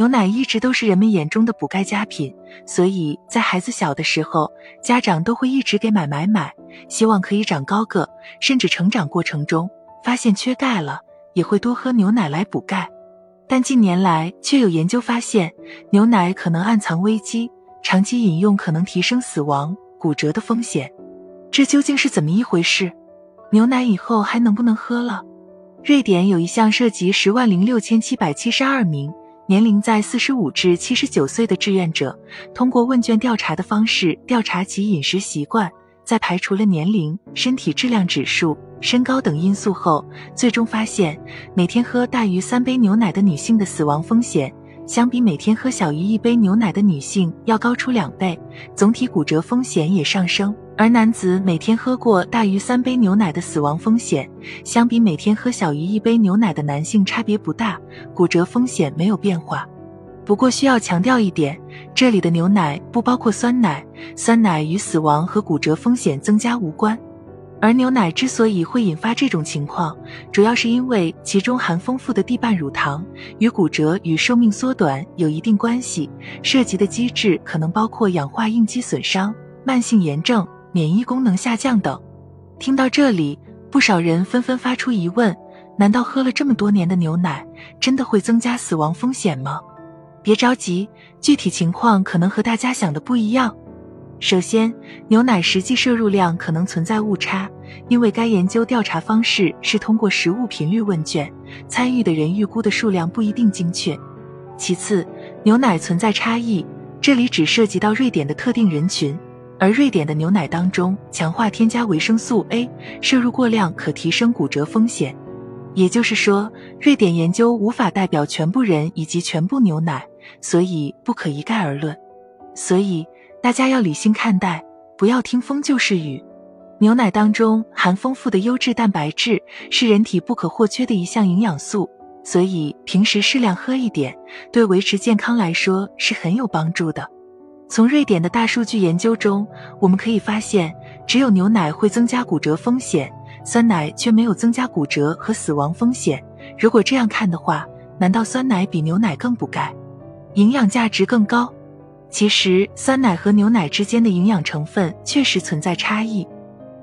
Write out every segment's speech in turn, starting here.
牛奶一直都是人们眼中的补钙佳品，所以在孩子小的时候，家长都会一直给买买买，希望可以长高个，甚至成长过程中发现缺钙了，也会多喝牛奶来补钙。但近年来却有研究发现，牛奶可能暗藏危机，长期饮用可能提升死亡、骨折的风险。这究竟是怎么一回事？牛奶以后还能不能喝了？瑞典有一项涉及十万零六千七百七十二名年龄在四十五至七十九岁的志愿者，通过问卷调查的方式调查其饮食习惯，在排除了年龄、身体质量指数、身高等因素后，最终发现，每天喝大于三杯牛奶的女性的死亡风险，相比每天喝小于一杯牛奶的女性要高出两倍，总体骨折风险也上升。而男子每天喝过大于三杯牛奶的死亡风险，相比每天喝小于一杯牛奶的男性差别不大，骨折风险没有变化。不过需要强调一点，这里的牛奶不包括酸奶，酸奶与死亡和骨折风险增加无关。而牛奶之所以会引发这种情况，主要是因为其中含丰富的地半乳糖，与骨折与寿命缩短有一定关系，涉及的机制可能包括氧化应激损伤、慢性炎症。免疫功能下降等。听到这里，不少人纷纷发出疑问：难道喝了这么多年的牛奶，真的会增加死亡风险吗？别着急，具体情况可能和大家想的不一样。首先，牛奶实际摄入量可能存在误差，因为该研究调查方式是通过食物频率问卷，参与的人预估的数量不一定精确。其次，牛奶存在差异，这里只涉及到瑞典的特定人群。而瑞典的牛奶当中强化添加维生素 A，摄入过量可提升骨折风险。也就是说，瑞典研究无法代表全部人以及全部牛奶，所以不可一概而论。所以大家要理性看待，不要听风就是雨。牛奶当中含丰富的优质蛋白质，是人体不可或缺的一项营养素，所以平时适量喝一点，对维持健康来说是很有帮助的。从瑞典的大数据研究中，我们可以发现，只有牛奶会增加骨折风险，酸奶却没有增加骨折和死亡风险。如果这样看的话，难道酸奶比牛奶更补钙，营养价值更高？其实，酸奶和牛奶之间的营养成分确实存在差异，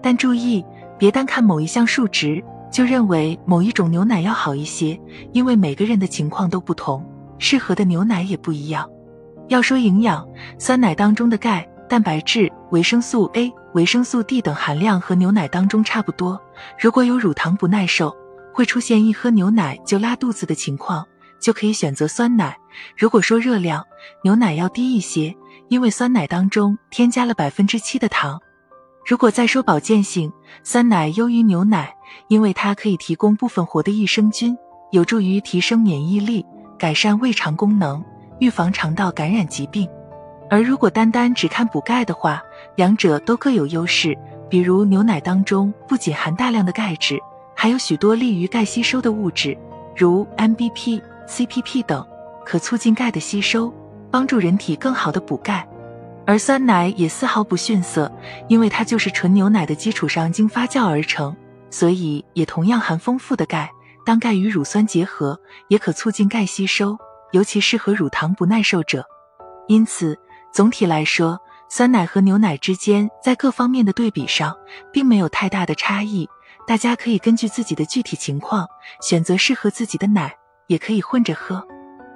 但注意，别单看某一项数值就认为某一种牛奶要好一些，因为每个人的情况都不同，适合的牛奶也不一样。要说营养，酸奶当中的钙、蛋白质、维生素 A、维生素 D 等含量和牛奶当中差不多。如果有乳糖不耐受，会出现一喝牛奶就拉肚子的情况，就可以选择酸奶。如果说热量，牛奶要低一些，因为酸奶当中添加了百分之七的糖。如果再说保健性，酸奶优于牛奶，因为它可以提供部分活的益生菌，有助于提升免疫力，改善胃肠功能。预防肠道感染疾病，而如果单单只看补钙的话，两者都各有优势。比如牛奶当中不仅含大量的钙质，还有许多利于钙吸收的物质，如 MBP、CPP 等，可促进钙的吸收，帮助人体更好的补钙。而酸奶也丝毫不逊色，因为它就是纯牛奶的基础上经发酵而成，所以也同样含丰富的钙。当钙与乳酸结合，也可促进钙吸收。尤其适合乳糖不耐受者，因此总体来说，酸奶和牛奶之间在各方面的对比上并没有太大的差异。大家可以根据自己的具体情况选择适合自己的奶，也可以混着喝。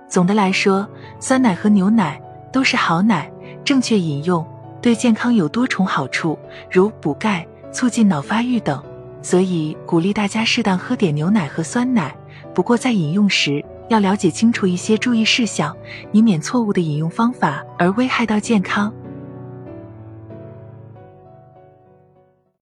总的来说，酸奶和牛奶都是好奶，正确饮用对健康有多重好处，如补钙、促进脑发育等。所以鼓励大家适当喝点牛奶和酸奶，不过在饮用时。要了解清楚一些注意事项，以免错误的饮用方法而危害到健康。